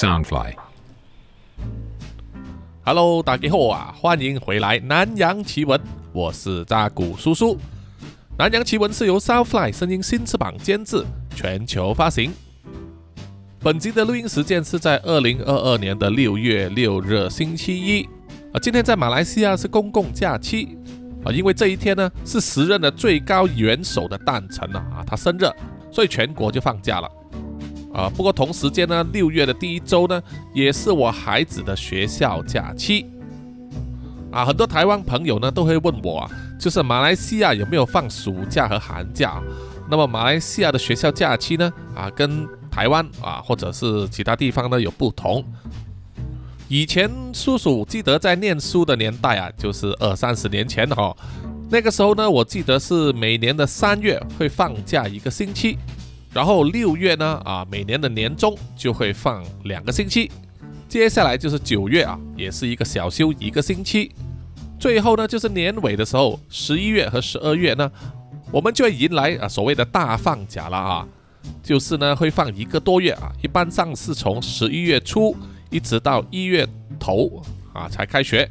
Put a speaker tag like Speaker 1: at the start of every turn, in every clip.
Speaker 1: Soundfly。
Speaker 2: Hello，大家好啊，欢迎回来《南洋奇闻》，我是扎古叔叔。《南洋奇闻》是由 Soundfly 声音新翅膀监制，全球发行。本集的录音时间是在二零二二年的六月六日星期一啊，今天在马来西亚是公共假期啊，因为这一天呢是时任的最高元首的诞辰啊，啊他生日，所以全国就放假了。啊，不过同时间呢，六月的第一周呢，也是我孩子的学校假期。啊，很多台湾朋友呢都会问我啊，就是马来西亚有没有放暑假和寒假？那么马来西亚的学校假期呢，啊，跟台湾啊或者是其他地方呢有不同。以前叔叔记得在念书的年代啊，就是二三十年前哈、那个时候呢，我记得是每年的三月会放假一个星期。然后六月呢，啊，每年的年终就会放两个星期，接下来就是九月啊，也是一个小休一个星期，最后呢就是年尾的时候，十一月和十二月呢，我们就会迎来啊所谓的大放假了啊，就是呢会放一个多月啊，一般上是从十一月初一直到一月头啊才开学。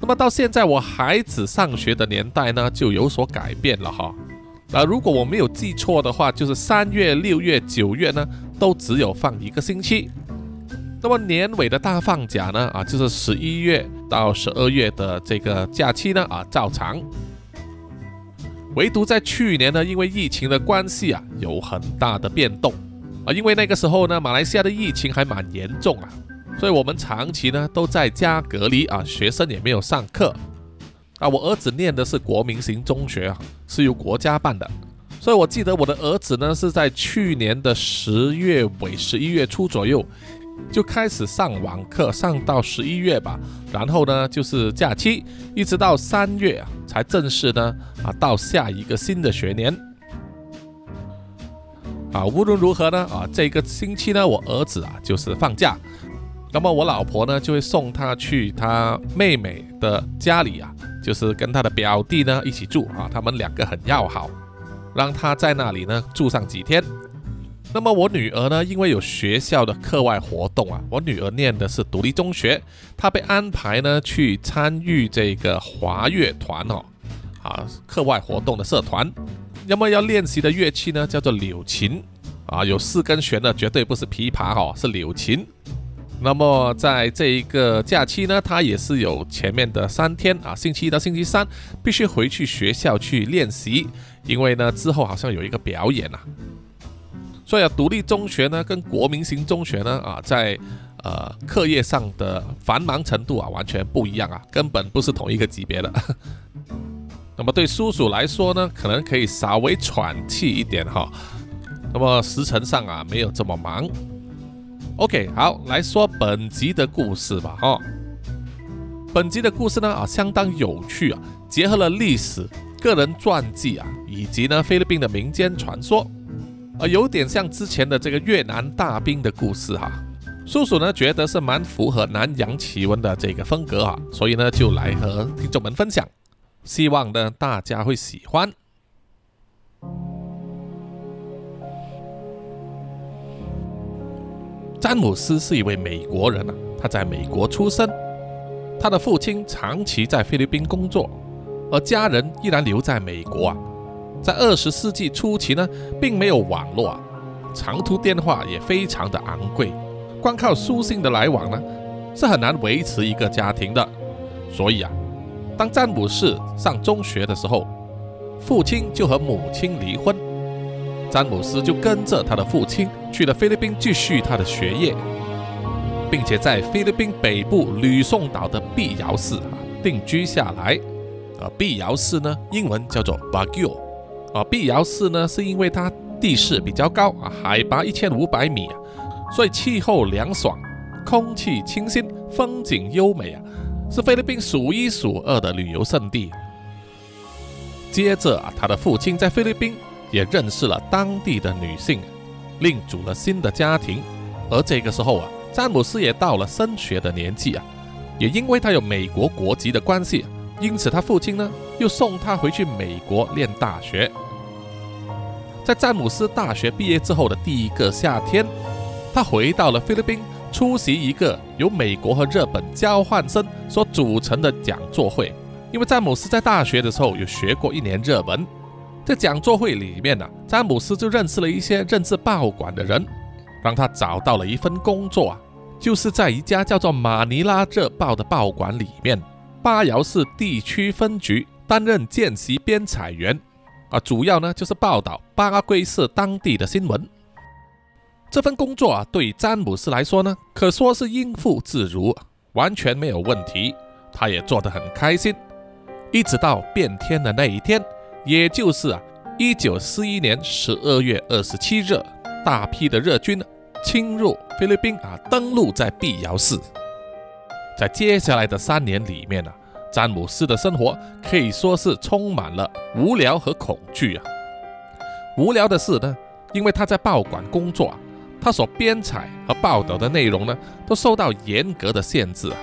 Speaker 2: 那么到现在我孩子上学的年代呢，就有所改变了哈。啊，如果我没有记错的话，就是三月、六月、九月呢，都只有放一个星期。那么年尾的大放假呢，啊，就是十一月到十二月的这个假期呢，啊，照常。唯独在去年呢，因为疫情的关系啊，有很大的变动啊，因为那个时候呢，马来西亚的疫情还蛮严重啊，所以我们长期呢都在家隔离啊，学生也没有上课。啊，我儿子念的是国民型中学啊，是由国家办的，所以我记得我的儿子呢是在去年的十月尾、十一月初左右就开始上网课，上到十一月吧，然后呢就是假期，一直到三月啊才正式呢啊到下一个新的学年。啊，无论如何呢啊，这个星期呢我儿子啊就是放假。那么我老婆呢，就会送他去他妹妹的家里啊，就是跟他的表弟呢一起住啊，他们两个很要好，让他在那里呢住上几天。那么我女儿呢，因为有学校的课外活动啊，我女儿念的是独立中学，她被安排呢去参与这个华乐团哦，啊，课外活动的社团。那么要练习的乐器呢，叫做柳琴啊，有四根弦的，绝对不是琵琶哦，是柳琴。那么在这一个假期呢，他也是有前面的三天啊，星期一到星期三必须回去学校去练习，因为呢之后好像有一个表演啊。所以啊，独立中学呢跟国民型中学呢啊，在呃课业上的繁忙程度啊完全不一样啊，根本不是同一个级别的。那么对叔叔来说呢，可能可以稍微喘气一点哈。那么时辰上啊没有这么忙。OK，好，来说本集的故事吧，哈。本集的故事呢啊相当有趣啊，结合了历史、个人传记啊，以及呢菲律宾的民间传说，啊，有点像之前的这个越南大兵的故事哈。叔叔呢觉得是蛮符合南洋奇闻的这个风格啊，所以呢就来和听众们分享，希望呢大家会喜欢。詹姆斯是一位美国人啊，他在美国出生，他的父亲长期在菲律宾工作，而家人依然留在美国啊。在二十世纪初期呢，并没有网络啊，长途电话也非常的昂贵，光靠书信的来往呢，是很难维持一个家庭的。所以啊，当詹姆斯上中学的时候，父亲就和母亲离婚。詹姆斯就跟着他的父亲去了菲律宾继续他的学业，并且在菲律宾北部吕宋岛的碧瑶市啊定居下来。啊，碧瑶市呢，英文叫做 Baguio。啊，碧瑶市呢，是因为它地势比较高啊，海拔一千五百米啊，所以气候凉爽，空气清新，风景优美啊，是菲律宾数一数二的旅游胜地。接着啊，他的父亲在菲律宾。也认识了当地的女性，另组了新的家庭。而这个时候啊，詹姆斯也到了升学的年纪啊，也因为他有美国国籍的关系，因此他父亲呢又送他回去美国念大学。在詹姆斯大学毕业之后的第一个夏天，他回到了菲律宾，出席一个由美国和日本交换生所组成的讲座会。因为詹姆斯在大学的时候有学过一年日文，在讲座会里面呢，詹姆斯就认识了一些任职报馆的人，让他找到了一份工作啊，就是在一家叫做马尼拉日报的报馆里面，巴瑶市地区分局担任见习编采员。啊，主要呢就是报道巴拉圭市当地的新闻。这份工作啊，对詹姆斯来说呢，可说是应付自如，完全没有问题。他也做得很开心。一直到变天的那一天，也就是啊，一九四一年十二月二十七日，大批的日军侵入菲律宾啊，登陆在碧瑶市。在接下来的三年里面呢。詹姆斯的生活可以说是充满了无聊和恐惧啊。无聊的是呢，因为他在报馆工作啊，他所编采和报道的内容呢，都受到严格的限制啊，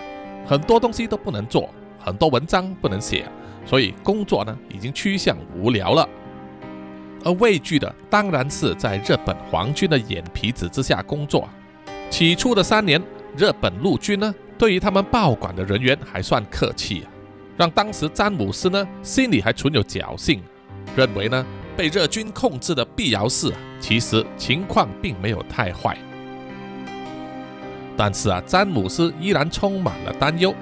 Speaker 2: 很多东西都不能做，很多文章不能写，所以工作呢已经趋向无聊了。而畏惧的当然是在日本皇军的眼皮子之下工作。起初的三年，日本陆军呢，对于他们报馆的人员还算客气啊。让当时詹姆斯呢心里还存有侥幸，认为呢被日军控制的碧瑶市其实情况并没有太坏。但是啊，詹姆斯依然充满了担忧，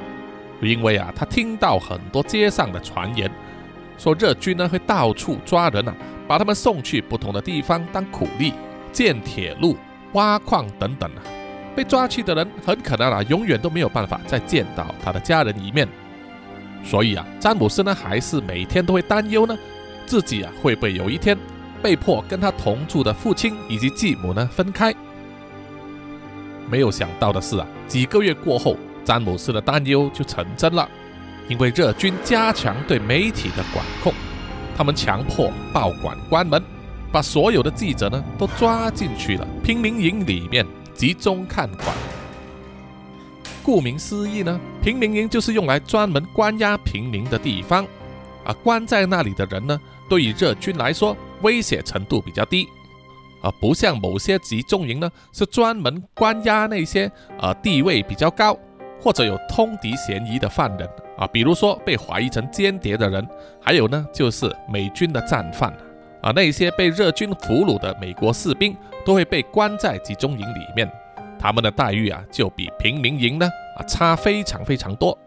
Speaker 2: 因为啊他听到很多街上的传言，说日军呢会到处抓人啊，把他们送去不同的地方当苦力，建铁路、挖矿等等啊。被抓去的人很可能啊永远都没有办法再见到他的家人一面。所以啊，詹姆斯呢还是每天都会担忧呢，自己啊会不会有一天被迫跟他同住的父亲以及继母呢分开？没有想到的是啊，几个月过后，詹姆斯的担忧就成真了，因为日军加强对媒体的管控，他们强迫报馆关门，把所有的记者呢都抓进去了平民营里面集中看管。顾名思义呢，平民营就是用来专门关押平民的地方，啊，关在那里的人呢，对于日军来说威胁程度比较低，啊，不像某些集中营呢，是专门关押那些呃地位比较高。或者有通敌嫌疑的犯人，啊，比如说被怀疑成间谍的人，还有呢就是美军的战犯，啊，那些被日军俘虏的美国士兵都会被关在集中营里面。他们的待遇啊，就比平民营呢啊差非常非常多。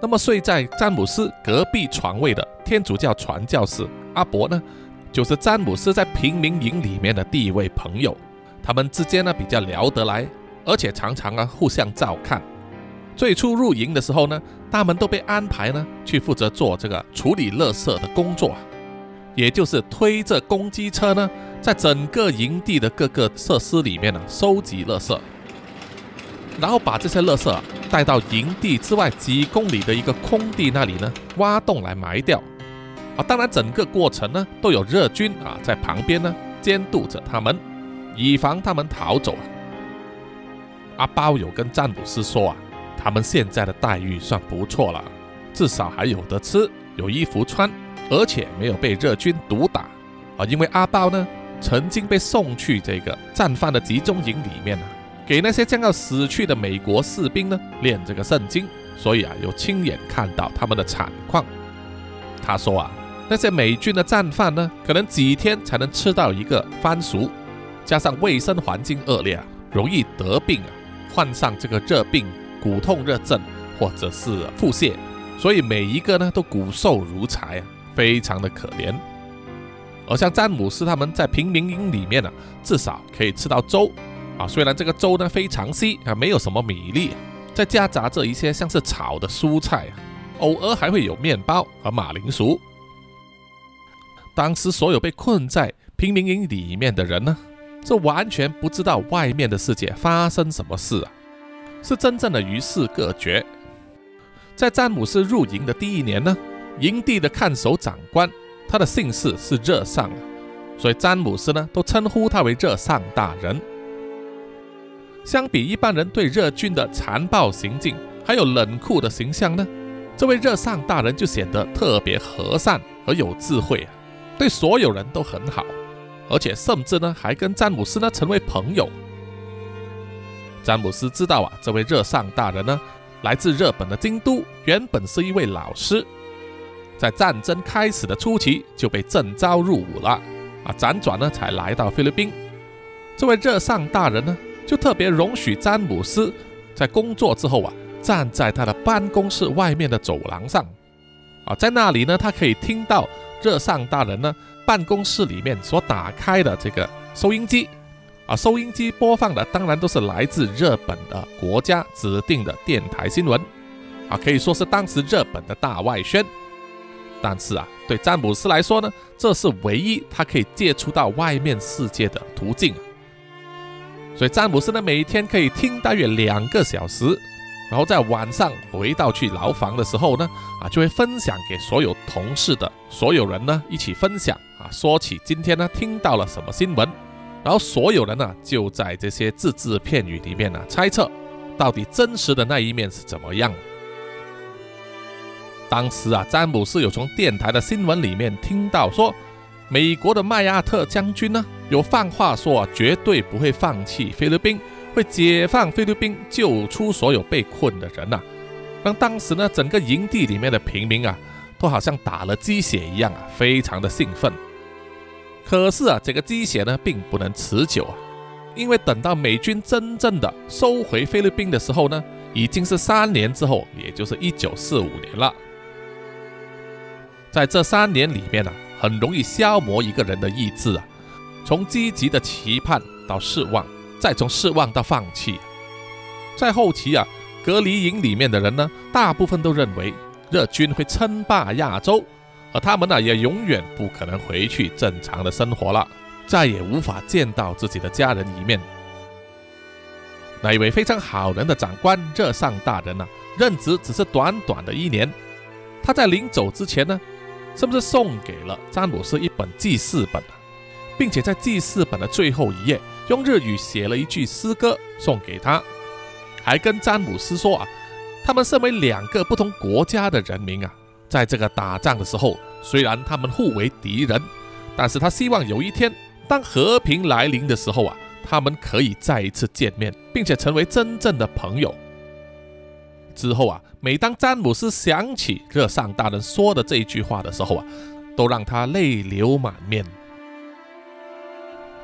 Speaker 2: 那么睡在詹姆斯隔壁床位的天主教传教士阿伯呢，就是詹姆斯在平民营里面的第一位朋友。他们之间呢比较聊得来，而且常常啊互相照看。最初入营的时候呢，他们都被安排呢去负责做这个处理垃圾的工作，也就是推着公机车呢。在整个营地的各个设施里面呢，收集垃圾，然后把这些垃圾啊带到营地之外几公里的一个空地那里呢，挖洞来埋掉。啊，当然整个过程呢，都有日军啊在旁边呢监督着他们，以防他们逃走啊。阿包有跟詹姆斯说啊，他们现在的待遇算不错了，至少还有得吃，有衣服穿，而且没有被日军毒打啊，因为阿包呢。曾经被送去这个战犯的集中营里面呢，给那些将要死去的美国士兵呢练这个圣经，所以啊，有亲眼看到他们的惨况。他说啊，那些美军的战犯呢，可能几天才能吃到一个番薯，加上卫生环境恶劣，啊，容易得病啊，患上这个热病、骨痛热症或者是腹泻，所以每一个呢都骨瘦如柴，非常的可怜。而像詹姆斯他们在平民营里面呢，至少可以吃到粥啊，虽然这个粥呢非常稀啊，没有什么米粒，再夹杂着一些像是炒的蔬菜，偶尔还会有面包和马铃薯。当时所有被困在平民营里面的人呢，是完全不知道外面的世界发生什么事啊，是真正的与世隔绝。在詹姆斯入营的第一年呢，营地的看守长官。他的姓氏是热上，所以詹姆斯呢都称呼他为热尚大人。相比一般人对日军的残暴行径还有冷酷的形象呢，这位热尚大人就显得特别和善和有智慧啊，对所有人都很好，而且甚至呢还跟詹姆斯呢成为朋友。詹姆斯知道啊，这位热尚大人呢，来自日本的京都，原本是一位老师，在战争开始的初期就被征召入伍了，啊，辗转呢才来到菲律宾。这位热尚大人呢，就特别容许詹姆斯在工作之后啊，站在他的办公室外面的走廊上，啊，在那里呢，他可以听到热尚大人呢办公室里面所打开的这个收音机。啊，收音机播放的当然都是来自日本的国家指定的电台新闻，啊，可以说是当时日本的大外宣。但是啊，对詹姆斯来说呢，这是唯一他可以接触到外面世界的途径。所以詹姆斯呢，每天可以听大约两个小时，然后在晚上回到去牢房的时候呢，啊，就会分享给所有同事的所有人呢一起分享啊，说起今天呢听到了什么新闻。然后所有人呢，就在这些字字片语里面呢，猜测到底真实的那一面是怎么样。当时啊，詹姆斯有从电台的新闻里面听到说，美国的麦亚特将军呢，有放话说啊绝对不会放弃菲律宾，会解放菲律宾，救出所有被困的人呐。让当时呢，整个营地里面的平民啊，都好像打了鸡血一样啊，非常的兴奋。可是啊，这个鸡血呢，并不能持久啊，因为等到美军真正的收回菲律宾的时候呢，已经是三年之后，也就是一九四五年了。在这三年里面呢，很容易消磨一个人的意志啊，从积极的期盼到失望，再从失望到放弃。在后期啊，隔离营里面的人呢，大部分都认为日军会称霸亚洲。而他们呢，也永远不可能回去正常的生活了，再也无法见到自己的家人一面。那一位非常好人的长官热尚大人呢，任职只是短短的一年，他在临走之前呢，是不是送给了詹姆斯一本记事本，并且在记事本的最后一页用日语写了一句诗歌送给他，还跟詹姆斯说啊，他们身为两个不同国家的人民啊。在这个打仗的时候，虽然他们互为敌人，但是他希望有一天，当和平来临的时候啊，他们可以再一次见面，并且成为真正的朋友。之后啊，每当詹姆斯想起热尚大人说的这一句话的时候啊，都让他泪流满面。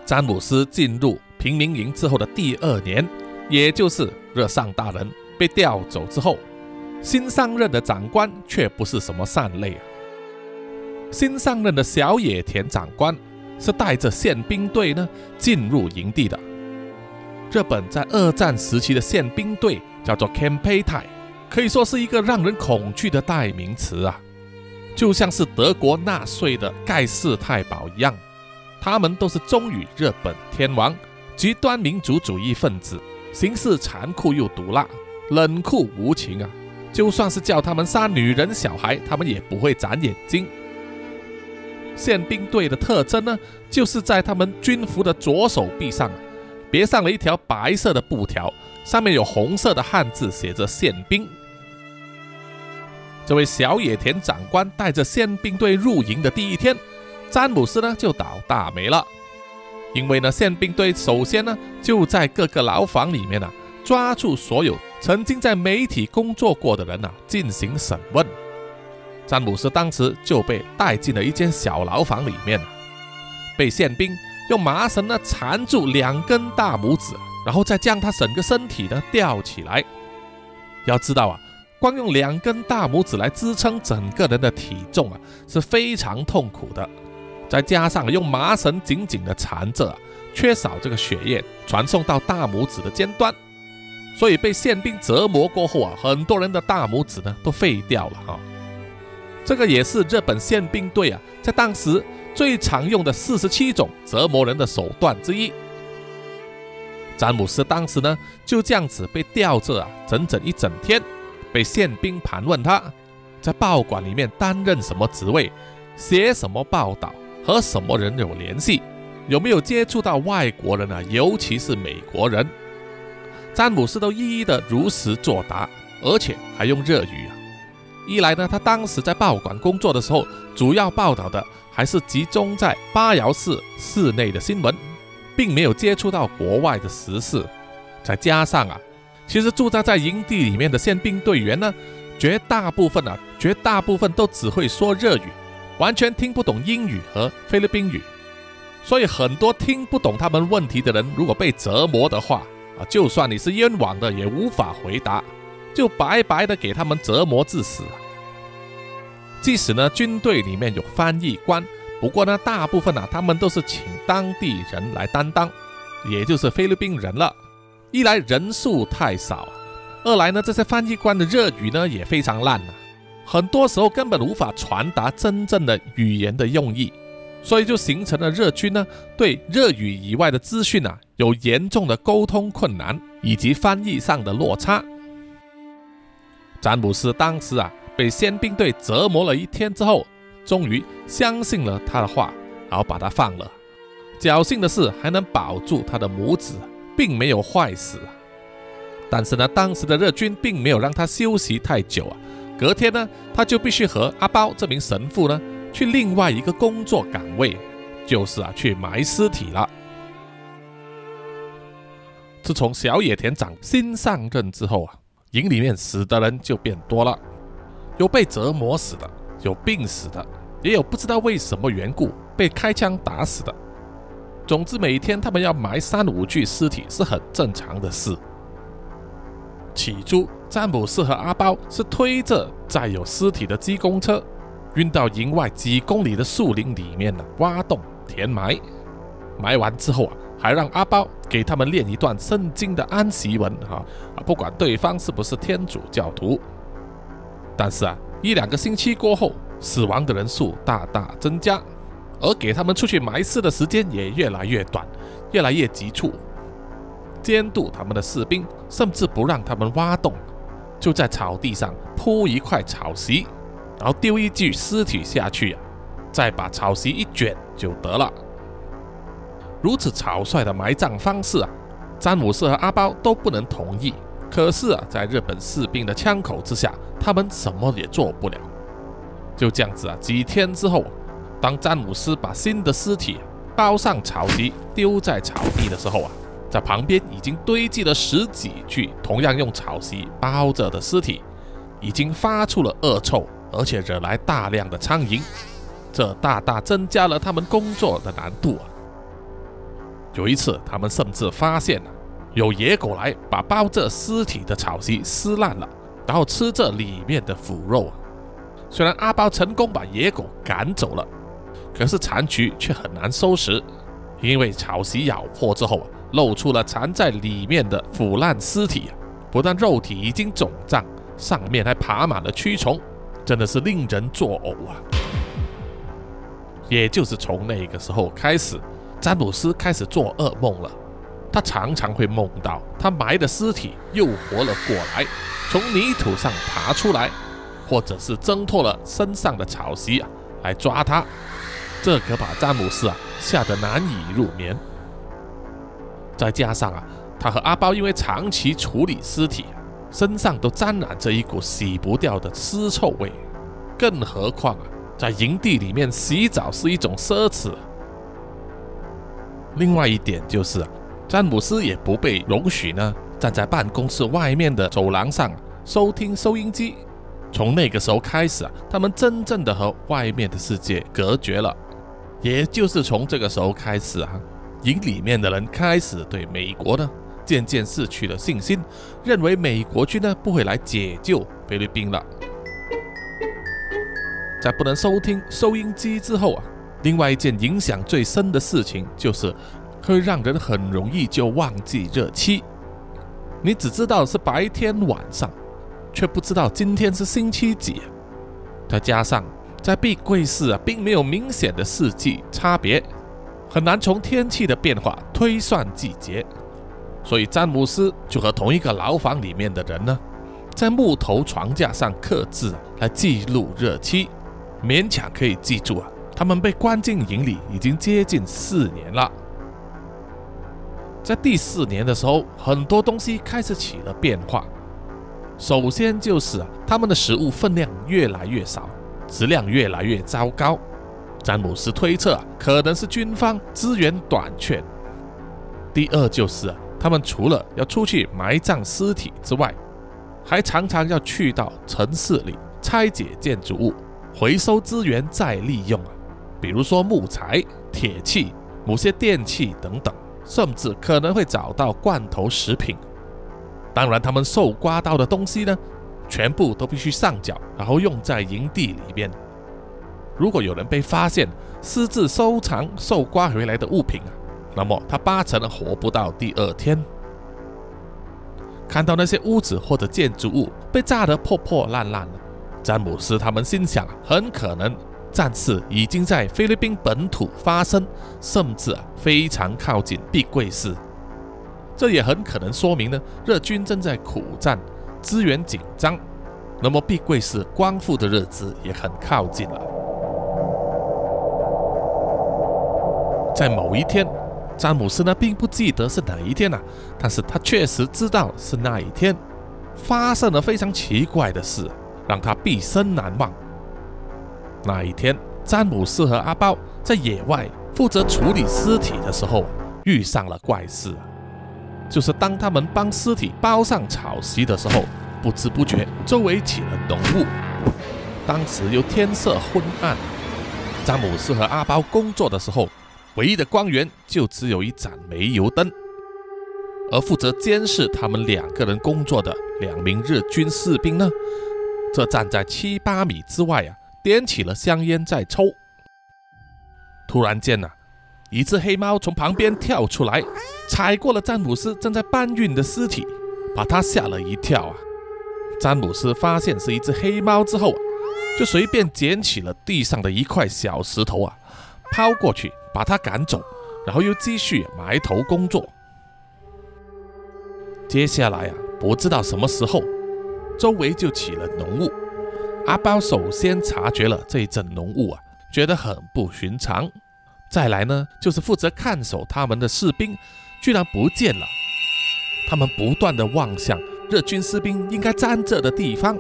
Speaker 2: 詹姆斯进入平民营之后的第二年，也就是热尚大人被调走之后。新上任的长官却不是什么善类啊！新上任的小野田长官是带着宪兵队呢进入营地的。日本在二战时期的宪兵队叫做 k a m p e t a i 可以说是一个让人恐惧的代名词啊，就像是德国纳粹的盖世太保一样。他们都是忠于日本天皇，极端民族主义分子，行事残酷又毒辣，冷酷无情啊！就算是叫他们杀女人、小孩，他们也不会眨眼睛。宪兵队的特征呢，就是在他们军服的左手臂上别上了一条白色的布条，上面有红色的汉字写着“宪兵”。这位小野田长官带着宪兵队入营的第一天，詹姆斯呢就倒大霉了，因为呢宪兵队首先呢就在各个牢房里面呢抓住所有。曾经在媒体工作过的人呢，进行审问。詹姆斯当时就被带进了一间小牢房里面，被宪兵用麻绳呢缠住两根大拇指，然后再将他整个身体呢吊起来。要知道啊，光用两根大拇指来支撑整个人的体重啊，是非常痛苦的。再加上用麻绳紧紧的缠着，缺少这个血液传送到大拇指的尖端。所以被宪兵折磨过后啊，很多人的大拇指呢都废掉了哈。这个也是日本宪兵队啊在当时最常用的四十七种折磨人的手段之一。詹姆斯当时呢就这样子被吊着啊，整整一整天，被宪兵盘问他在报馆里面担任什么职位，写什么报道，和什么人有联系，有没有接触到外国人啊，尤其是美国人。詹姆斯都一一的如实作答，而且还用日语啊。一来呢，他当时在报馆工作的时候，主要报道的还是集中在八瑶市市内的新闻，并没有接触到国外的时事；再加上啊，其实驻扎在营地里面的宪兵队员呢，绝大部分啊，绝大部分都只会说日语，完全听不懂英语和菲律宾语。所以很多听不懂他们问题的人，如果被折磨的话啊，就算你是冤枉的，也无法回答，就白白的给他们折磨致死。即使呢，军队里面有翻译官，不过呢，大部分呢，他们都是请当地人来担当，也就是菲律宾人了。一来人数太少，二来呢，这些翻译官的日语呢也非常烂啊，很多时候根本无法传达真正的语言的用意。所以就形成了日军呢对日语以外的资讯啊有严重的沟通困难以及翻译上的落差。詹姆斯当时啊被宪兵队折磨了一天之后，终于相信了他的话，然后把他放了。侥幸的是还能保住他的母子，并没有坏死。但是呢，当时的日军并没有让他休息太久啊。隔天呢，他就必须和阿包这名神父呢。去另外一个工作岗位，就是啊，去埋尸体了。自从小野田长新上任之后啊，营里面死的人就变多了，有被折磨死的，有病死的，也有不知道为什么缘故被开枪打死的。总之，每天他们要埋三五具尸体是很正常的事。起初，詹姆斯和阿包是推着载有尸体的机公车。运到营外几公里的树林里面呢，挖洞填埋，埋完之后啊，还让阿包给他们念一段圣经的安息文哈啊，不管对方是不是天主教徒。但是啊，一两个星期过后，死亡的人数大大增加，而给他们出去埋尸的时间也越来越短，越来越急促。监督他们的士兵甚至不让他们挖洞，就在草地上铺一块草席。然后丢一具尸体下去啊，再把草席一卷就得了。如此草率的埋葬方式啊，詹姆斯和阿包都不能同意。可是啊，在日本士兵的枪口之下，他们什么也做不了。就这样子啊，几天之后，当詹姆斯把新的尸体包上草席丢在草地的时候啊，在旁边已经堆积了十几具同样用草席包着的尸体，已经发出了恶臭。而且惹来大量的苍蝇，这大大增加了他们工作的难度啊！有一次，他们甚至发现了有野狗来把包着尸体的草席撕烂了，然后吃这里面的腐肉啊！虽然阿包成功把野狗赶走了，可是残局却很难收拾，因为草席咬破之后啊，露出了藏在里面的腐烂尸体！不但肉体已经肿胀，上面还爬满了蛆虫。真的是令人作呕啊！也就是从那个时候开始，詹姆斯开始做噩梦了。他常常会梦到他埋的尸体又活了过来，从泥土上爬出来，或者是挣脱了身上的草席啊，来抓他。这可把詹姆斯啊吓得难以入眠。再加上啊，他和阿包因为长期处理尸体。身上都沾染着一股洗不掉的尸臭味，更何况啊，在营地里面洗澡是一种奢侈。另外一点就是，詹姆斯也不被容许呢站在办公室外面的走廊上收听收音机。从那个时候开始啊，他们真正的和外面的世界隔绝了。也就是从这个时候开始啊，营里面的人开始对美国呢。渐渐失去了信心，认为美国军呢不会来解救菲律宾了。在不能收听收音机之后啊，另外一件影响最深的事情就是会让人很容易就忘记日期。你只知道是白天晚上，却不知道今天是星期几。再加上在碧桂市啊，并没有明显的四季差别，很难从天气的变化推算季节。所以詹姆斯就和同一个牢房里面的人呢，在木头床架上刻字来记录日期，勉强可以记住啊。他们被关进营里已经接近四年了。在第四年的时候，很多东西开始起了变化。首先就是啊，他们的食物分量越来越少，质量越来越糟糕。詹姆斯推测，可能是军方资源短缺。第二就是。他们除了要出去埋葬尸体之外，还常常要去到城市里拆解建筑物，回收资源再利用啊，比如说木材、铁器、某些电器等等，甚至可能会找到罐头食品。当然，他们受刮到的东西呢，全部都必须上缴，然后用在营地里边。如果有人被发现私自收藏受刮回来的物品啊，那么他八成活不到第二天。看到那些屋子或者建筑物被炸得破破烂烂了，詹姆斯他们心想，很可能战事已经在菲律宾本土发生，甚至啊非常靠近碧桂市。这也很可能说明呢，日军正在苦战，资源紧张，那么碧桂市光复的日子也很靠近了。在某一天。詹姆斯呢，并不记得是哪一天呐，但是他确实知道是那一天发生了非常奇怪的事，让他毕生难忘。那一天，詹姆斯和阿包在野外负责处理尸体的时候，遇上了怪事，就是当他们帮尸体包上草席的时候，不知不觉周围起了浓雾。当时又天色昏暗，詹姆斯和阿包工作的时候。唯一的光源就只有一盏煤油灯，而负责监视他们两个人工作的两名日军士兵呢，则站在七八米之外啊，点起了香烟在抽。突然间呢，一只黑猫从旁边跳出来，踩过了詹姆斯正在搬运的尸体，把他吓了一跳啊！詹姆斯发现是一只黑猫之后啊，就随便捡起了地上的一块小石头啊，抛过去。把他赶走，然后又继续埋头工作。接下来啊，不知道什么时候，周围就起了浓雾。阿包首先察觉了这一阵浓雾啊，觉得很不寻常。再来呢，就是负责看守他们的士兵居然不见了。他们不断的望向日军士兵应该站着的地方，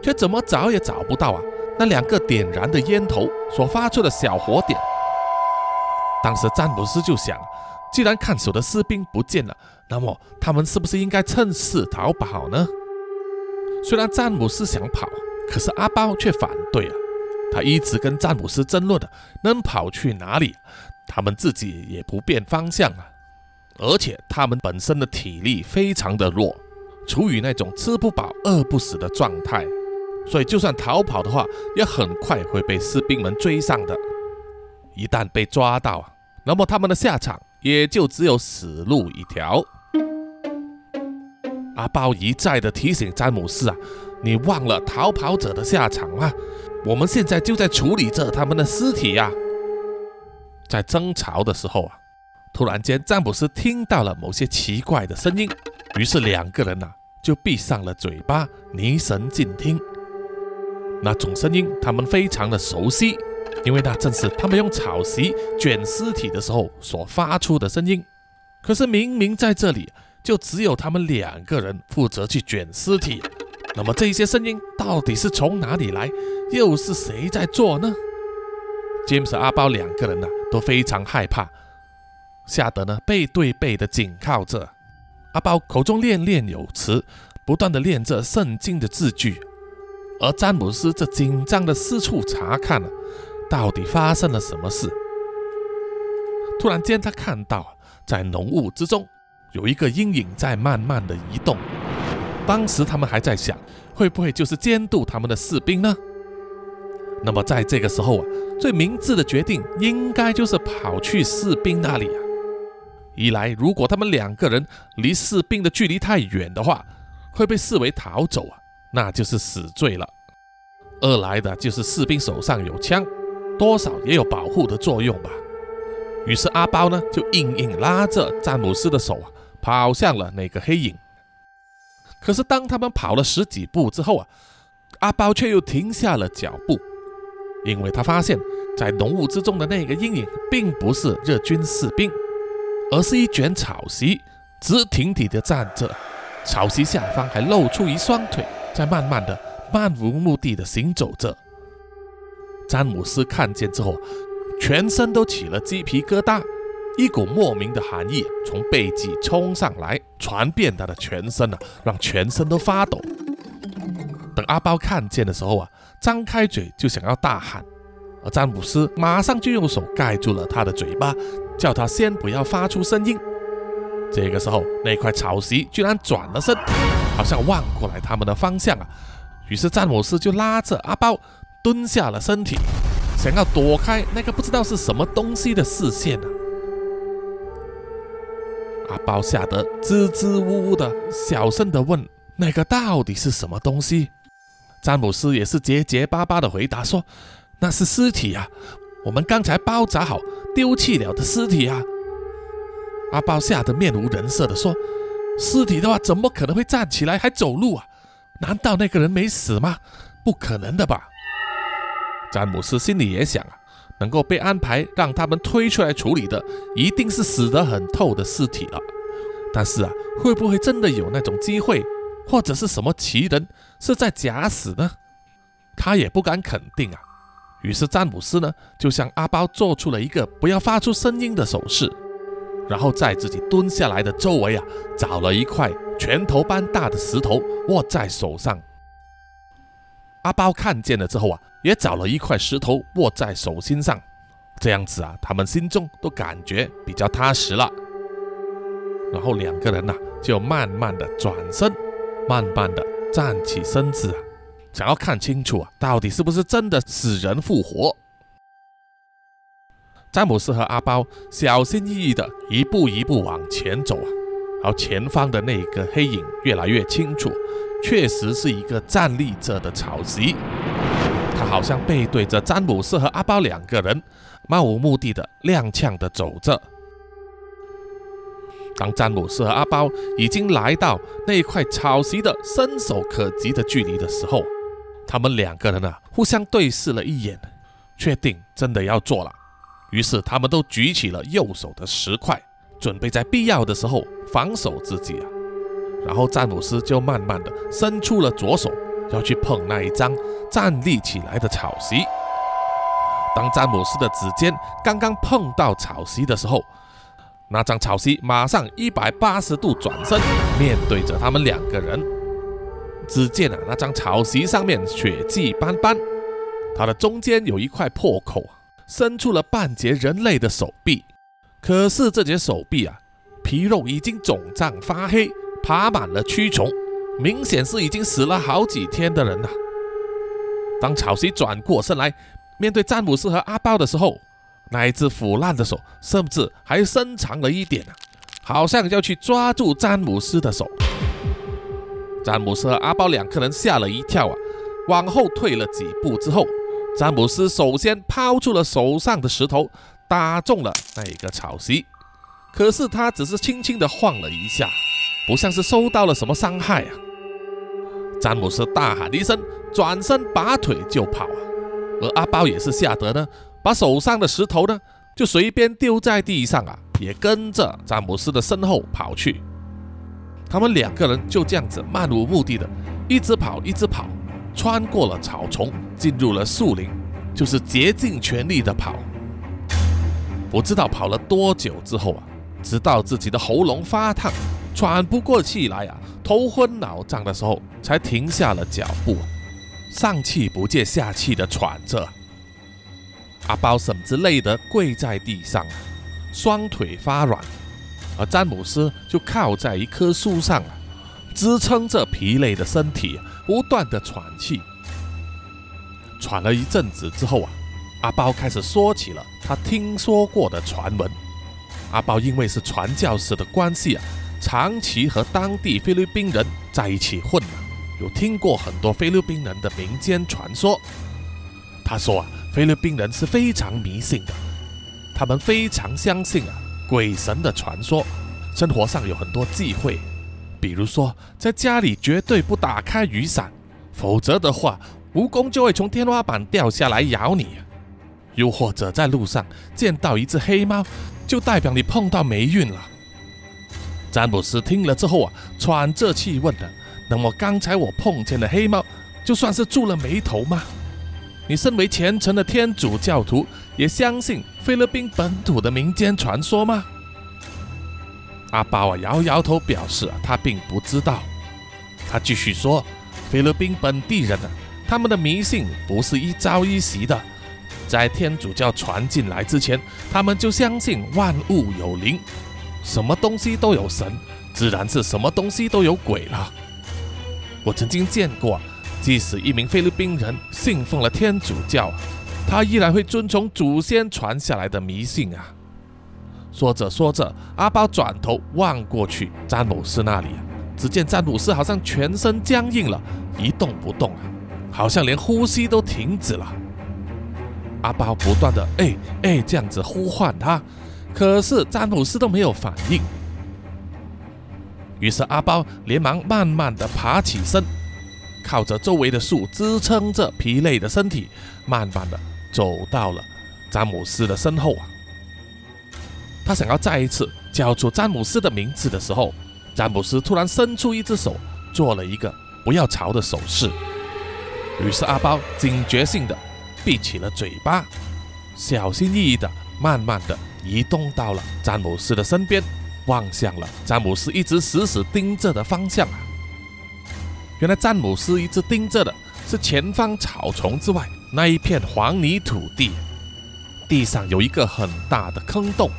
Speaker 2: 却怎么找也找不到啊！那两个点燃的烟头所发出的小火点。当时詹姆斯就想，既然看守的士兵不见了，那么他们是不是应该趁势逃跑呢？虽然詹姆斯想跑，可是阿包却反对啊。他一直跟詹姆斯争论的，能跑去哪里？他们自己也不变方向啊。而且他们本身的体力非常的弱，处于那种吃不饱饿不死的状态，所以就算逃跑的话，也很快会被士兵们追上的。一旦被抓到啊，那么他们的下场也就只有死路一条。阿包一再的提醒詹姆斯啊，你忘了逃跑者的下场吗？我们现在就在处理着他们的尸体呀。在争吵的时候啊，突然间詹姆斯听到了某些奇怪的声音，于是两个人呐就闭上了嘴巴，凝神静听。那种声音他们非常的熟悉。因为那正是他们用草席卷尸体的时候所发出的声音。可是明明在这里就只有他们两个人负责去卷尸体，那么这些声音到底是从哪里来？又是谁在做呢？詹姆斯、阿包两个人呢都非常害怕，吓得呢背对背的紧靠着。阿包口中念念有词，不断的念着圣经的字句，而詹姆斯则紧张的四处查看。到底发生了什么事？突然间，他看到在浓雾之中有一个阴影在慢慢的移动。当时他们还在想，会不会就是监督他们的士兵呢？那么在这个时候啊，最明智的决定应该就是跑去士兵那里啊。一来，如果他们两个人离士兵的距离太远的话，会被视为逃走啊，那就是死罪了；二来的就是士兵手上有枪。多少也有保护的作用吧。于是阿包呢，就硬硬拉着詹姆斯的手啊，跑向了那个黑影。可是当他们跑了十几步之后啊，阿包却又停下了脚步，因为他发现，在浓雾之中的那个阴影，并不是日军士兵，而是一卷草席，直挺挺地站着，草席下方还露出一双腿，在慢慢的、漫无目的的行走着。詹姆斯看见之后，全身都起了鸡皮疙瘩，一股莫名的寒意从背脊冲上来，传遍他的全身啊，让全身都发抖。等阿包看见的时候啊，张开嘴就想要大喊，而詹姆斯马上就用手盖住了他的嘴巴，叫他先不要发出声音。这个时候，那块草席居然转了身，好像望过来他们的方向啊。于是詹姆斯就拉着阿包蹲下了身体，想要躲开那个不知道是什么东西的视线啊。阿包吓得支支吾吾的，小声的问：“那个到底是什么东西？”詹姆斯也是结结巴巴的回答说：“那是尸体啊，我们刚才包扎好丢弃了的尸体啊。”阿包吓得面无人色的说：“尸体的话，怎么可能会站起来还走路啊？难道那个人没死吗？不可能的吧？”詹姆斯心里也想啊，能够被安排让他们推出来处理的，一定是死得很透的尸体了。但是啊，会不会真的有那种机会？或者是什么奇人是在假死呢？他也不敢肯定啊。于是詹姆斯呢，就向阿包做出了一个不要发出声音的手势，然后在自己蹲下来的周围啊，找了一块拳头般大的石头握在手上。阿包看见了之后啊，也找了一块石头握在手心上，这样子啊，他们心中都感觉比较踏实了。然后两个人呐，就慢慢的转身。慢慢的站起身子啊，想要看清楚啊，到底是不是真的死人复活？詹姆斯和阿包小心翼翼的一步一步往前走啊，然后前方的那个黑影越来越清楚，确实是一个站立着的草席，好像背对着詹姆斯和阿包两个人，漫无目的的踉跄的走着。当詹姆斯和阿包已经来到那块草席的伸手可及的距离的时候，他们两个人啊互相对视了一眼，确定真的要做了。于是他们都举起了右手的石块，准备在必要的时候防守自己啊。然后詹姆斯就慢慢的伸出了左手，要去碰那一张站立起来的草席。当詹姆斯的指尖刚刚碰到草席的时候，那张草席马上一百八十度转身，面对着他们两个人。只见啊，那张草席上面血迹斑斑，它的中间有一块破口，伸出了半截人类的手臂。可是这截手臂啊，皮肉已经肿胀发黑，爬满了蛆虫，明显是已经死了好几天的人呐。当草席转过身来，面对詹姆斯和阿包的时候，那一只腐烂的手，甚至还伸长了一点啊，好像要去抓住詹姆斯的手。詹姆斯和阿包两个人吓了一跳啊，往后退了几步之后，詹姆斯首先抛出了手上的石头，打中了那个草席。可是他只是轻轻地晃了一下，不像是受到了什么伤害啊。詹姆斯大喊了一声，转身拔腿就跑啊，而阿包也是吓得呢。把手上的石头呢，就随便丢在地上啊，也跟着詹姆斯的身后跑去。他们两个人就这样子漫无目的的，一直跑，一直跑，穿过了草丛，进入了树林，就是竭尽全力的跑。不知道跑了多久之后啊，直到自己的喉咙发烫，喘不过气来啊，头昏脑胀的时候，才停下了脚步，上气不接下气的喘着。阿包甚至累得跪在地上，双腿发软，而詹姆斯就靠在一棵树上啊，支撑着疲累的身体，不断的喘气。喘了一阵子之后啊，阿包开始说起了他听说过的传闻。阿包因为是传教士的关系啊，长期和当地菲律宾人在一起混啊，有听过很多菲律宾人的民间传说。他说啊。菲律宾人是非常迷信的，他们非常相信啊鬼神的传说，生活上有很多忌讳，比如说在家里绝对不打开雨伞，否则的话蜈蚣就会从天花板掉下来咬你；又或者在路上见到一只黑猫，就代表你碰到霉运了。詹姆斯听了之后啊，喘着气问了：“那么刚才我碰见的黑猫，就算是皱了眉头吗？”你身为虔诚的天主教徒，也相信菲律宾本土的民间传说吗？阿包啊摇摇头，表示他并不知道。他继续说，菲律宾本地人啊，他们的迷信不是一朝一夕的，在天主教传进来之前，他们就相信万物有灵，什么东西都有神，自然是什么东西都有鬼了。我曾经见过，即使一名菲律宾人信奉了天主教，他依然会遵从祖先传下来的迷信啊。说着说着，阿包转头望过去，詹姆斯那里，只见詹姆斯好像全身僵硬了，一动不动啊，好像连呼吸都停止了。阿包不断的哎哎这样子呼唤他，可是詹姆斯都没有反应。于是阿包连忙慢慢的爬起身，靠着周围的树支撑着疲累的身体，慢慢的走到了詹姆斯的身后啊。他想要再一次叫出詹姆斯的名字的时候，詹姆斯突然伸出一只手，做了一个不要吵的手势。于是阿包警觉性的闭起了嘴巴，小心翼翼的慢慢的移动到了詹姆斯的身边，望向了詹姆斯一直死死盯着的方向啊。原来詹姆斯一直盯着的是前方草丛之外那一片黄泥土地，地上有一个很大的坑洞。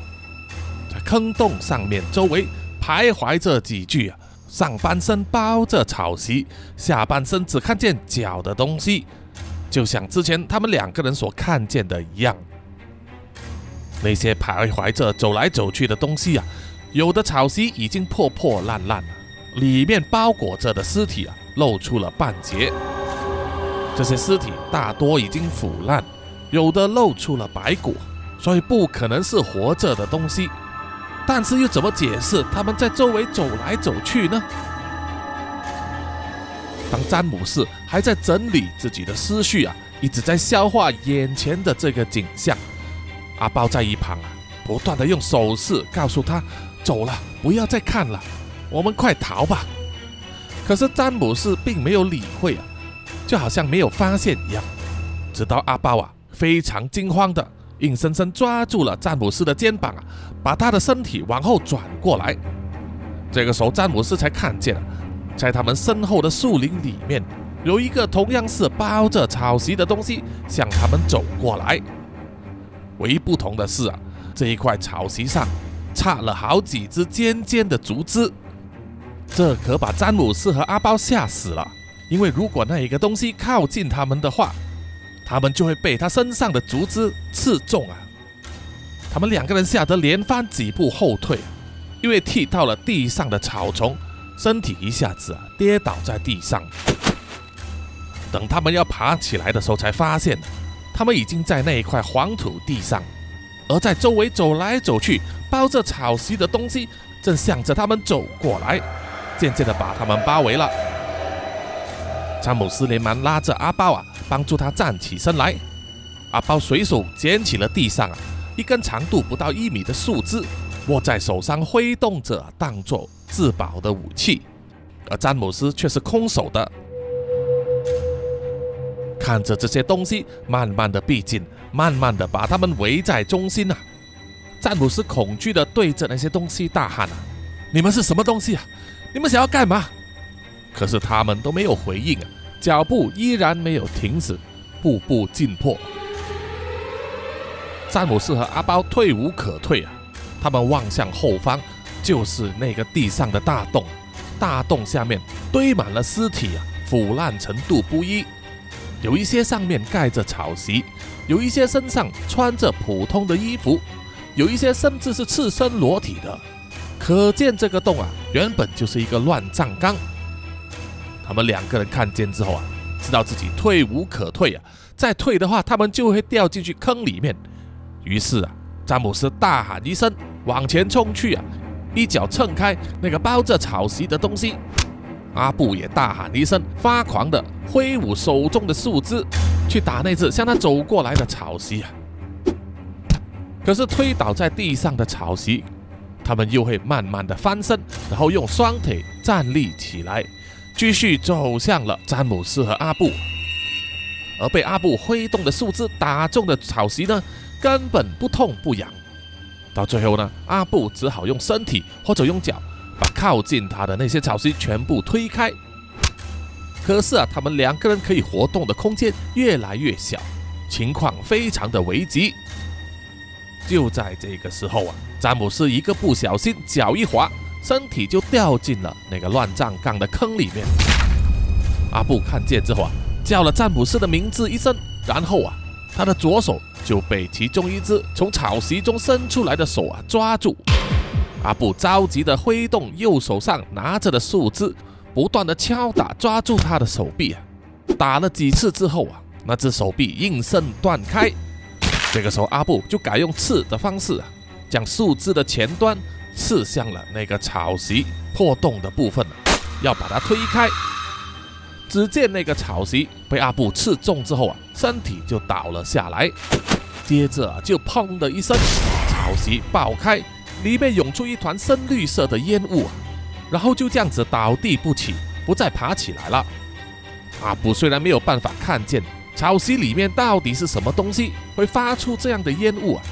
Speaker 2: 在坑洞上面周围徘徊着几具啊，上半身包着草席，下半身只看见脚的东西，就像之前他们两个人所看见的一样。那些徘徊着走来走去的东西啊，有的草席已经破破烂烂了，里面包裹着的尸体啊，露出了半截。这些尸体大多已经腐烂，有的露出了白骨，所以不可能是活着的东西。但是又怎么解释他们在周围走来走去呢？当詹姆斯还在整理自己的思绪啊，一直在消化眼前的这个景象，阿包在一旁啊，不断的用手势告诉他：“走了，不要再看了，我们快逃吧。”可是詹姆斯并没有理会啊，就好像没有发现一样。直到阿包啊，非常惊慌的。硬生生抓住了詹姆斯的肩膀啊，把他的身体往后转过来。这个时候，詹姆斯才看见了，在他们身后的树林里面，有一个同样是包着草席的东西向他们走过来。唯一不同的是啊，这一块草席上插了好几只尖尖的竹枝，这可把詹姆斯和阿包吓死了。因为如果那一个东西靠近他们的话，他们就会被他身上的竹枝刺中啊！他们两个人吓得连翻几步后退，因为踢到了地上的草丛，身体一下子啊跌倒在地上。等他们要爬起来的时候，才发现他们已经在那一块黄土地上，而在周围走来走去、包着草席的东西正向着他们走过来，渐渐的把他们包围了。詹姆斯连忙拉着阿豹啊。帮助他站起身来，阿包随手捡起了地上啊一根长度不到一米的树枝，握在手上挥动着，当做自保的武器。而詹姆斯却是空手的，看着这些东西慢慢的逼近，慢慢的把他们围在中心啊。詹姆斯恐惧的对着那些东西大喊啊：“你们是什么东西啊？你们想要干嘛？”可是他们都没有回应啊。脚步依然没有停止，步步进迫。詹姆斯和阿包退无可退啊！他们望向后方，就是那个地上的大洞。大洞下面堆满了尸体啊，腐烂程度不一。有一些上面盖着草席，有一些身上穿着普通的衣服，有一些甚至是赤身裸体的。可见这个洞啊，原本就是一个乱葬岗。他们两个人看见之后啊，知道自己退无可退啊，再退的话，他们就会掉进去坑里面。于是啊，詹姆斯大喊一声，往前冲去啊，一脚蹭开那个包着草席的东西。阿布也大喊一声，发狂的挥舞手中的树枝，去打那只向他走过来的草席啊。可是推倒在地上的草席，他们又会慢慢的翻身，然后用双腿站立起来。继续走向了詹姆斯和阿布，而被阿布挥动的树枝打中的草席呢，根本不痛不痒。到最后呢，阿布只好用身体或者用脚把靠近他的那些草席全部推开。可是啊，他们两个人可以活动的空间越来越小，情况非常的危急。就在这个时候啊，詹姆斯一个不小心，脚一滑，身体就掉进了那个乱葬岗的坑里面。阿布看见之后啊，叫了詹姆斯的名字一声，然后啊，他的左手就被其中一只从草席中伸出来的手啊抓住。阿布着急地挥动右手上拿着的树枝。不断的敲打，抓住他的手臂啊！打了几次之后啊，那只手臂应声断开。这个时候，阿布就改用刺的方式啊，将树枝的前端刺向了那个草席破洞的部分要把它推开。只见那个草席被阿布刺中之后啊，身体就倒了下来，接着就砰的一声，草席爆开，里面涌出一团深绿色的烟雾啊！然后就这样子倒地不起，不再爬起来了。阿布虽然没有办法看见草席里面到底是什么东西会发出这样的烟雾啊，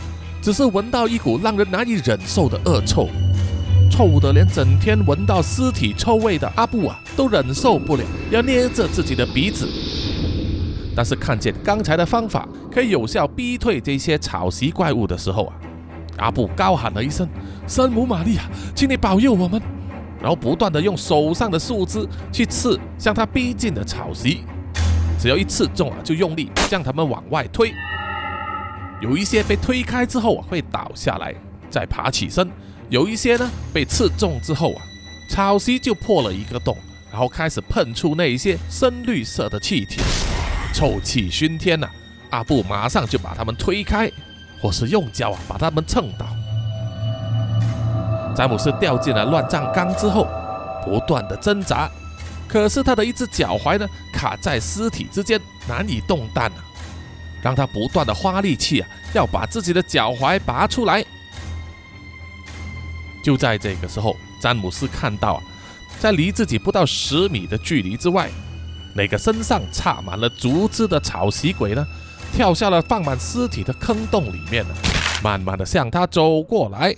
Speaker 2: 只是闻到一股让人难以忍受的恶臭，臭得连整天闻到尸体臭味的阿布啊都忍受不了，要捏着自己的鼻子。但是看见刚才的方法可以有效逼退这些草席怪物的时候啊，阿布高喊了一声：“圣母玛利亚，请你保佑我们！”然后不断的用手上的树枝去刺向他逼近的草席，只要一刺中啊，就用力将他们往外推。有一些被推开之后啊，会倒下来再爬起身；有一些呢，被刺中之后啊，草席就破了一个洞，然后开始喷出那一些深绿色的气体，臭气熏天呐！阿布马上就把他们推开，或是用脚啊把他们蹭倒。詹姆斯掉进了乱葬岗之后，不断的挣扎，可是他的一只脚踝呢卡在尸体之间，难以动弹啊，让他不断的花力气啊，要把自己的脚踝拔出来。就在这个时候，詹姆斯看到啊，在离自己不到十米的距离之外，那个身上插满了竹枝的草席鬼呢，跳下了放满尸体的坑洞里面，慢慢的向他走过来。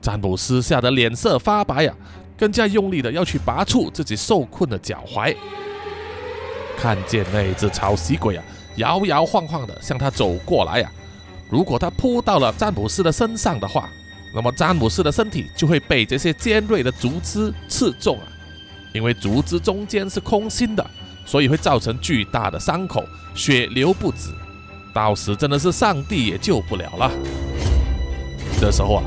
Speaker 2: 詹姆斯吓得脸色发白呀，更加用力的要去拔出自己受困的脚踝。看见那只草席鬼啊，摇摇晃晃的向他走过来呀。如果他扑到了詹姆斯的身上的话，那么詹姆斯的身体就会被这些尖锐的竹枝刺中啊。因为竹枝中间是空心的，所以会造成巨大的伤口，血流不止。到时真的是上帝也救不了了。这时候啊。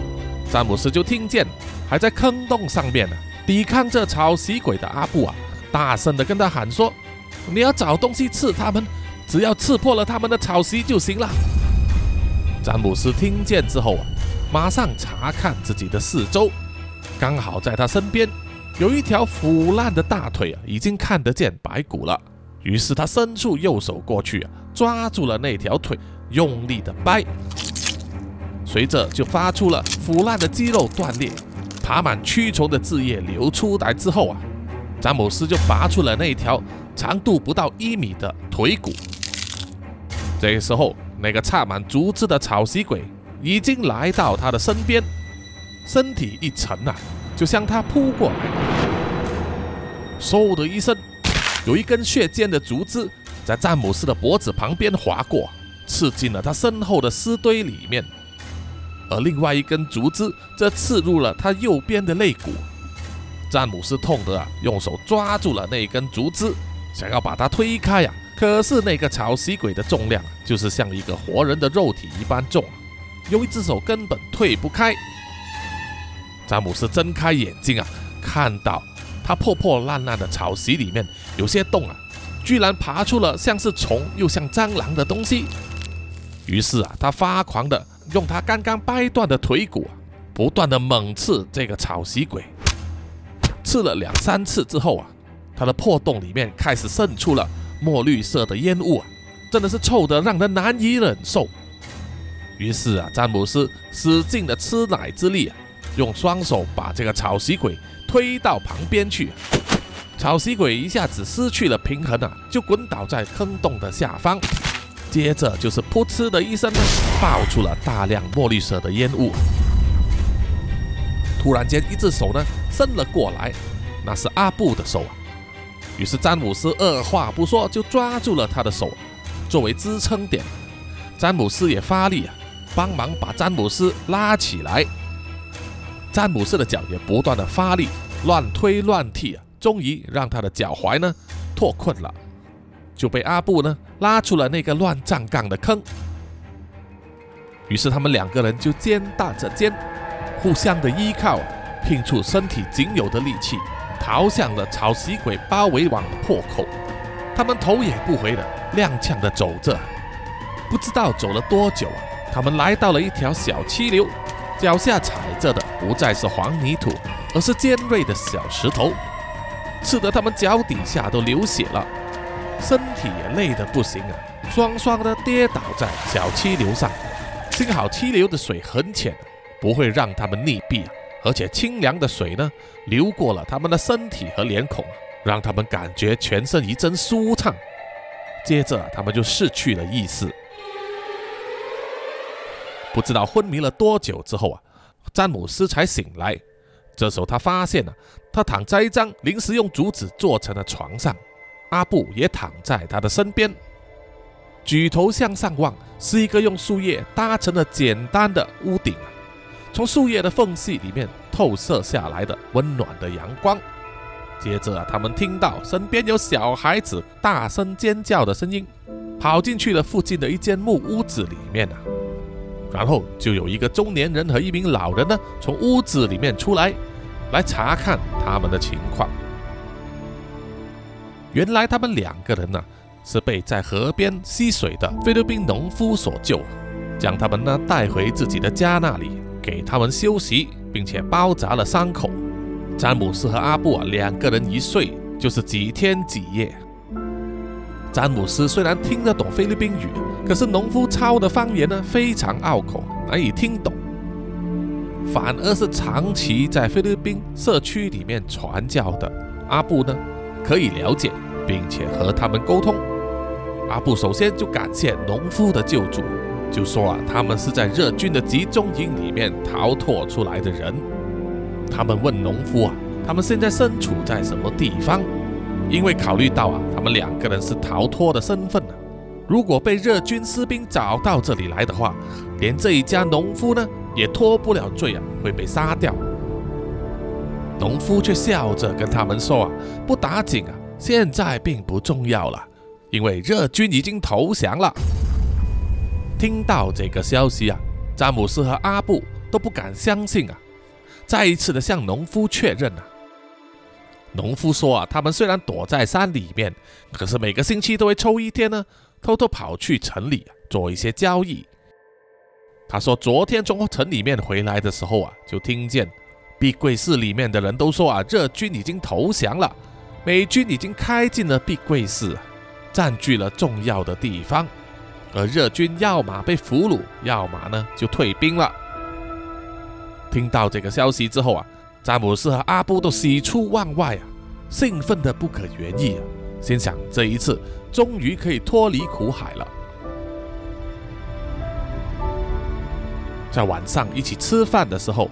Speaker 2: 詹姆斯就听见还在坑洞上面呢，抵抗着草席鬼的阿布啊，大声的跟他喊说：“你要找东西刺他们，只要刺破了他们的草席就行了。”詹姆斯听见之后啊，马上查看自己的四周，刚好在他身边有一条腐烂的大腿啊，已经看得见白骨了。于是他伸出右手过去啊，抓住了那条腿，用力的掰。随着就发出了腐烂的肌肉断裂、爬满蛆虫的汁液流出来之后啊，詹姆斯就拔出了那条长度不到一米的腿骨。这个时候，那个插满竹枝的草席鬼已经来到他的身边，身体一沉啊，就向他扑过来。嗖的一声，有一根血尖的竹枝在詹姆斯的脖子旁边划过，刺进了他身后的尸堆里面。而另外一根竹枝则刺入了他右边的肋骨，詹姆斯痛得啊，用手抓住了那根竹枝，想要把它推开呀。可是那个草席鬼的重量就是像一个活人的肉体一般重，用一只手根本推不开。詹姆斯睁开眼睛啊，看到他破破烂烂的草席里面有些洞啊，居然爬出了像是虫又像蟑螂的东西。于是啊，他发狂的。用他刚刚掰断的腿骨啊，不断的猛刺这个草席鬼，刺了两三次之后啊，他的破洞里面开始渗出了墨绿色的烟雾啊，真的是臭得让人难以忍受。于是啊，詹姆斯使劲的吃奶之力啊，用双手把这个草席鬼推到旁边去，草席鬼一下子失去了平衡啊，就滚倒在坑洞的下方。接着就是噗嗤的一声呢，爆出了大量墨绿色的烟雾。突然间，一只手呢伸了过来，那是阿布的手啊。于是詹姆斯二话不说就抓住了他的手，作为支撑点。詹姆斯也发力啊，帮忙把詹姆斯拉起来。詹姆斯的脚也不断的发力，乱推乱踢啊，终于让他的脚踝呢脱困了。就被阿布呢拉出了那个乱葬岗的坑，于是他们两个人就肩搭着肩，互相的依靠，拼出身体仅有的力气，逃向了草席鬼包围网的破口。他们头也不回的踉跄的走着，不知道走了多久啊，他们来到了一条小溪流，脚下踩着的不再是黄泥土，而是尖锐的小石头，刺得他们脚底下都流血了。身体也累得不行啊，双双的跌倒在小溪流上。幸好溪流的水很浅，不会让他们溺毙啊。而且清凉的水呢，流过了他们的身体和脸孔，让他们感觉全身一阵舒畅。接着，他们就失去了意识。不知道昏迷了多久之后啊，詹姆斯才醒来。这时候他发现啊，他躺在一张临时用竹子做成的床上。阿布也躺在他的身边，举头向上望，是一个用树叶搭成的简单的屋顶啊。从树叶的缝隙里面透射下来的温暖的阳光。接着啊，他们听到身边有小孩子大声尖叫的声音，跑进去了附近的一间木屋子里面啊。然后就有一个中年人和一名老人呢，从屋子里面出来，来查看他们的情况。原来他们两个人呢，是被在河边吸水的菲律宾农夫所救，将他们呢带回自己的家那里，给他们休息，并且包扎了伤口。詹姆斯和阿布啊两个人一睡就是几天几夜。詹姆斯虽然听得懂菲律宾语，可是农夫操的方言呢非常拗口，难以听懂。反而是长期在菲律宾社区里面传教的阿布呢，可以了解。并且和他们沟通。阿布首先就感谢农夫的救助，就说啊，他们是在日军的集中营里面逃脱出来的人。他们问农夫啊，他们现在身处在什么地方？因为考虑到啊，他们两个人是逃脱的身份啊，如果被日军士兵找到这里来的话，连这一家农夫呢也脱不了罪啊，会被杀掉。农夫却笑着跟他们说啊，不打紧啊。现在并不重要了，因为日军已经投降了。听到这个消息啊，詹姆斯和阿布都不敢相信啊，再一次的向农夫确认啊。农夫说啊，他们虽然躲在山里面，可是每个星期都会抽一天呢，偷偷跑去城里做一些交易。他说，昨天从城里面回来的时候啊，就听见碧桂市里面的人都说啊，日军已经投降了。美军已经开进了碧桂市，占据了重要的地方，而日军要么被俘虏，要么呢就退兵了。听到这个消息之后啊，詹姆斯和阿布都喜出望外啊，兴奋的不可言喻啊，心想这一次终于可以脱离苦海了。在晚上一起吃饭的时候，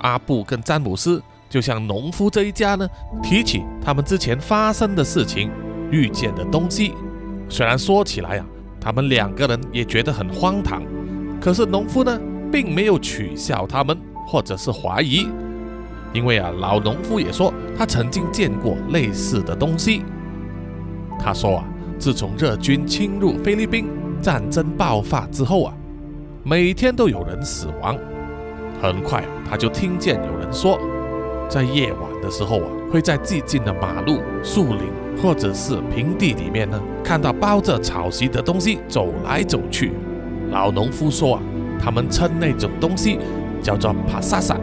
Speaker 2: 阿布跟詹姆斯。就像农夫这一家呢，提起他们之前发生的事情、遇见的东西，虽然说起来啊，他们两个人也觉得很荒唐，可是农夫呢，并没有取笑他们或者是怀疑，因为啊，老农夫也说他曾经见过类似的东西。他说啊，自从日军侵入菲律宾、战争爆发之后啊，每天都有人死亡。很快他就听见有人说。在夜晚的时候啊，会在寂静的马路、树林或者是平地里面呢，看到包着草席的东西走来走去。老农夫说啊，他们称那种东西叫做帕萨萨。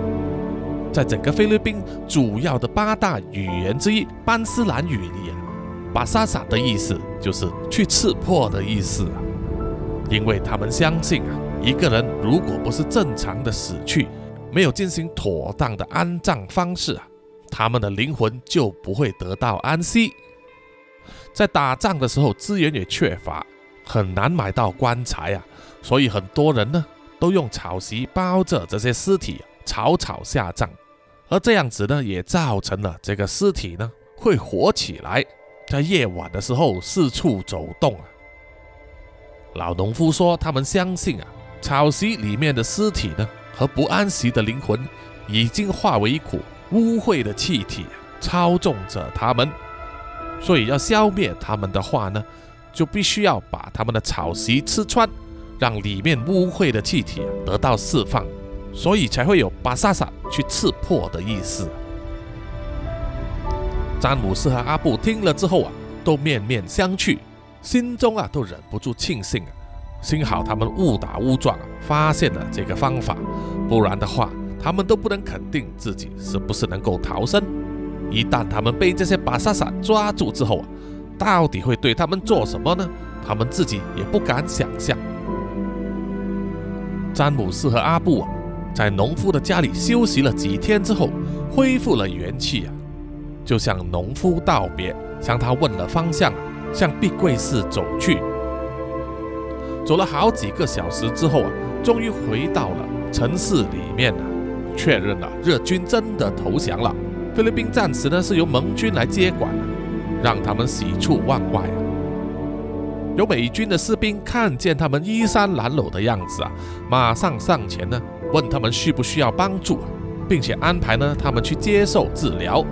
Speaker 2: 在整个菲律宾主要的八大语言之一班斯兰语里啊，巴萨萨的意思就是去刺破的意思啊。因为他们相信啊，一个人如果不是正常的死去。没有进行妥当的安葬方式啊，他们的灵魂就不会得到安息。在打仗的时候，资源也缺乏，很难买到棺材啊，所以很多人呢都用草席包着这些尸体，草草下葬。而这样子呢，也造成了这个尸体呢会活起来，在夜晚的时候四处走动啊。老农夫说，他们相信啊，草席里面的尸体呢和不安息的灵魂已经化为一股污秽的气体，操纵着他们。所以要消灭他们的话呢，就必须要把他们的草席吃穿，让里面污秽的气体得到释放，所以才会有巴萨萨去刺破的意思。詹姆斯和阿布听了之后啊，都面面相觑，心中啊都忍不住庆幸啊，幸好他们误打误撞啊发现了这个方法，不然的话，他们都不能肯定自己是不是能够逃生。一旦他们被这些巴萨萨抓住之后啊，到底会对他们做什么呢？他们自己也不敢想象。詹姆斯和阿布啊，在农夫的家里休息了几天之后，恢复了元气啊，就向农夫道别，向他问了方向，向碧桂寺走去。走了好几个小时之后啊，终于回到了城市里面了，确认了日军真的投降了。菲律宾暂时呢是由盟军来接管，让他们喜出望外。有美军的士兵看见他们衣衫褴褛的样子啊，马上上前呢问他们需不需要帮助，并且安排呢他们去接受治疗。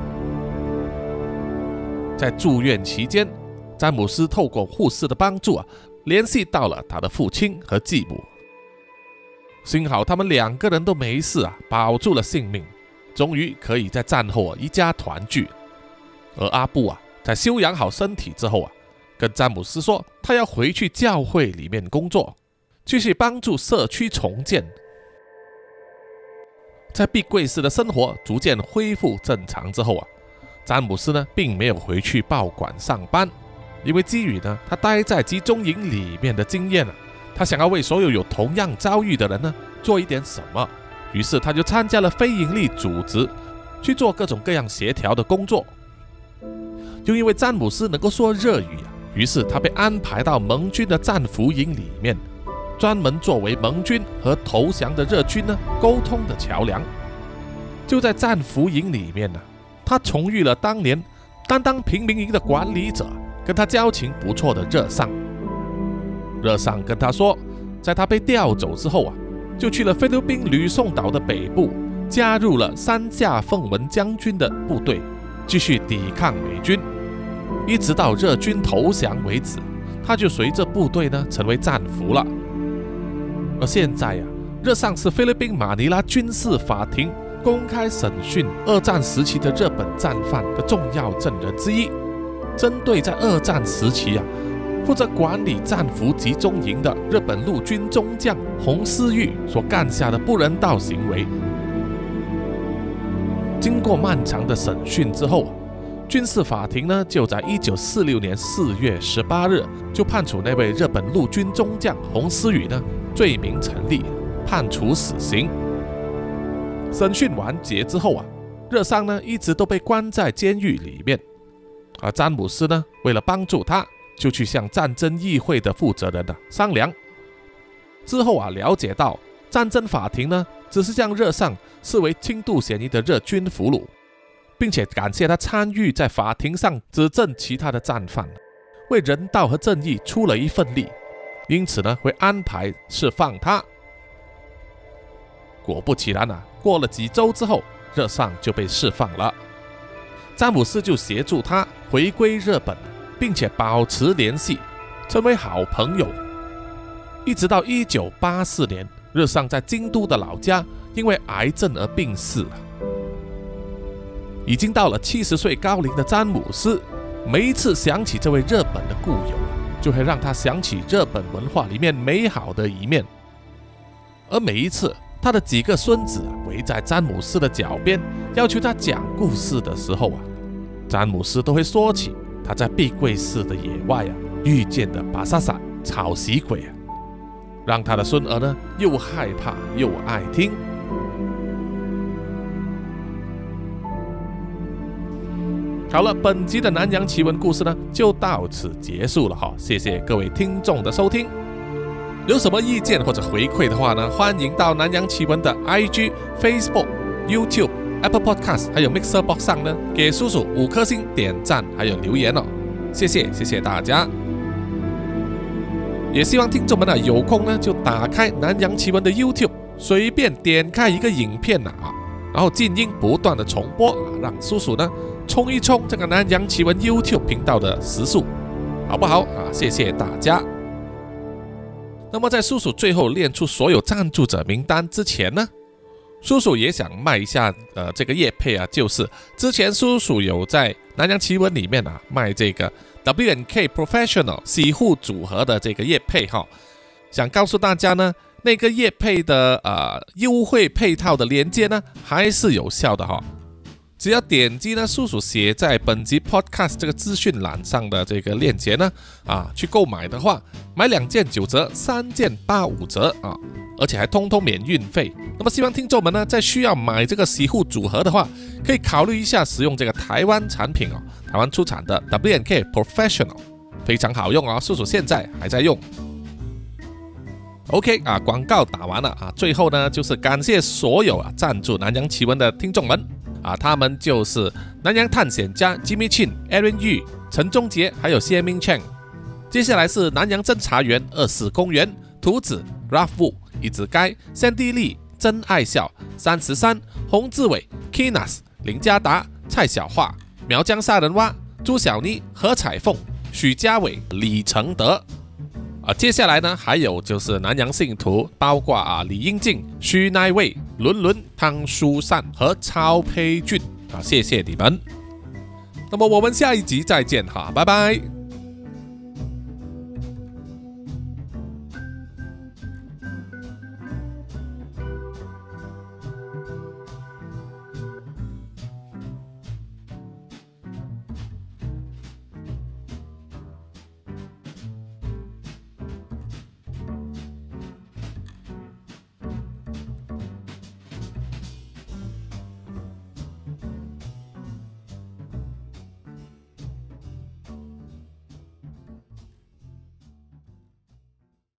Speaker 2: 在住院期间，詹姆斯透过护士的帮助啊，联系到了他的父亲和继母。幸好他们两个人都没事啊，保住了性命。终于可以在战后一家团聚，而阿布啊在休养好身体之后啊，跟詹姆斯说他要回去教会里面工作，继续帮助社区重建。在碧桂寺的生活逐渐恢复正常之后啊，詹姆斯呢并没有回去报馆上班，因为基于呢他待在集中营里面的经验啊，他想要为所有有同样遭遇的人呢做一点什么。于是他就参加了非营利组织，去做各种各样协调的工作。就因为詹姆斯能够说日语啊，于是他被安排到盟军的战俘营里面，专门作为盟军和投降的日军呢沟通的桥梁。就在战俘营里面呢，他重遇了当年担当平民营的管理者，跟他交情不错的热上。热上跟他说，在他被调走之后啊。就去了菲律宾吕宋岛的北部，加入了三架奉文将军的部队，继续抵抗美军，一直到日军投降为止。他就随着部队呢成为战俘了。而现在呀，日上是菲律宾马尼拉军事法庭公开审讯二战时期的日本战犯的重要证人之一，针对在二战时期啊。负责管理战俘集中营的日本陆军中将洪思玉所干下的不人道行为，经过漫长的审讯之后，军事法庭呢就在一九四六年四月十八日就判处那位日本陆军中将洪思宇呢罪名成立，判处死刑。审讯完结之后啊，热桑呢一直都被关在监狱里面，而詹姆斯呢为了帮助他。就去向战争议会的负责人呢商量，之后啊了解到战争法庭呢只是将热上视为轻度嫌疑的日军俘虏，并且感谢他参与在法庭上指证其他的战犯，为人道和正义出了一份力，因此呢会安排释放他。果不其然啊，过了几周之后，热上就被释放了，詹姆斯就协助他回归日本。并且保持联系，成为好朋友，一直到一九八四年，日上在京都的老家因为癌症而病逝了。已经到了七十岁高龄的詹姆斯，每一次想起这位日本的故友，就会让他想起日本文化里面美好的一面。而每一次他的几个孙子围在詹姆斯的脚边，要求他讲故事的时候啊，詹姆斯都会说起。他在碧桂寺的野外啊遇见的巴萨萨草席鬼啊，让他的孙儿呢又害怕又爱听。好了，本集的南洋奇闻故事呢，就到此结束了哈。谢谢各位听众的收听。有什么意见或者回馈的话呢，欢迎到南洋奇闻的 IG、Facebook、YouTube、Apple Podcast 还有 Mixer Box 上呢，给叔叔五颗星点赞还有留言哦。谢谢，谢谢大家。也希望听众们呢有空呢就打开南洋奇闻的 YouTube，随便点开一个影片呐啊，然后静音不断的重播啊，让叔叔呢冲一冲这个南洋奇闻 YouTube 频道的时速，好不好啊？谢谢大家。那么在叔叔最后练出所有赞助者名单之前呢，叔叔也想卖一下呃这个叶配啊，就是之前叔叔有在南洋奇闻里面啊卖这个。W N K Professional 洗护组合的这个叶配哈，想告诉大家呢，那个叶配的呃优惠配套的链接呢，还是有效的哈。只要点击呢叔叔写在本集 Podcast 这个资讯栏上的这个链接呢，啊，去购买的话，买两件九折，三件八五折啊，而且还通通免运费。那么希望听众们呢，在需要买这个洗护组合的话，可以考虑一下使用这个台湾产品哦。台湾出产的 W N K Professional 非常好用啊，叔叔现在还在用。OK 啊，广告打完了啊，最后呢就是感谢所有啊赞助南洋奇闻的听众们啊，他们就是南洋探险家 Jimmy Chin、Aaron Yu、陈忠杰还有谢明 Chen。接下来是南洋侦查员二四公园图子 Ralph Wu、一子该、三 D 丽、真爱笑、三十三、洪志伟、Kinas、林家达、蔡小桦。苗疆杀人蛙、朱小妮、何彩凤、许家伟、李承德啊，接下来呢，还有就是南洋信徒，包括啊李英静、徐乃卫、伦伦、汤书善和超培俊啊，谢谢你们。那么我们下一集再见哈，拜拜。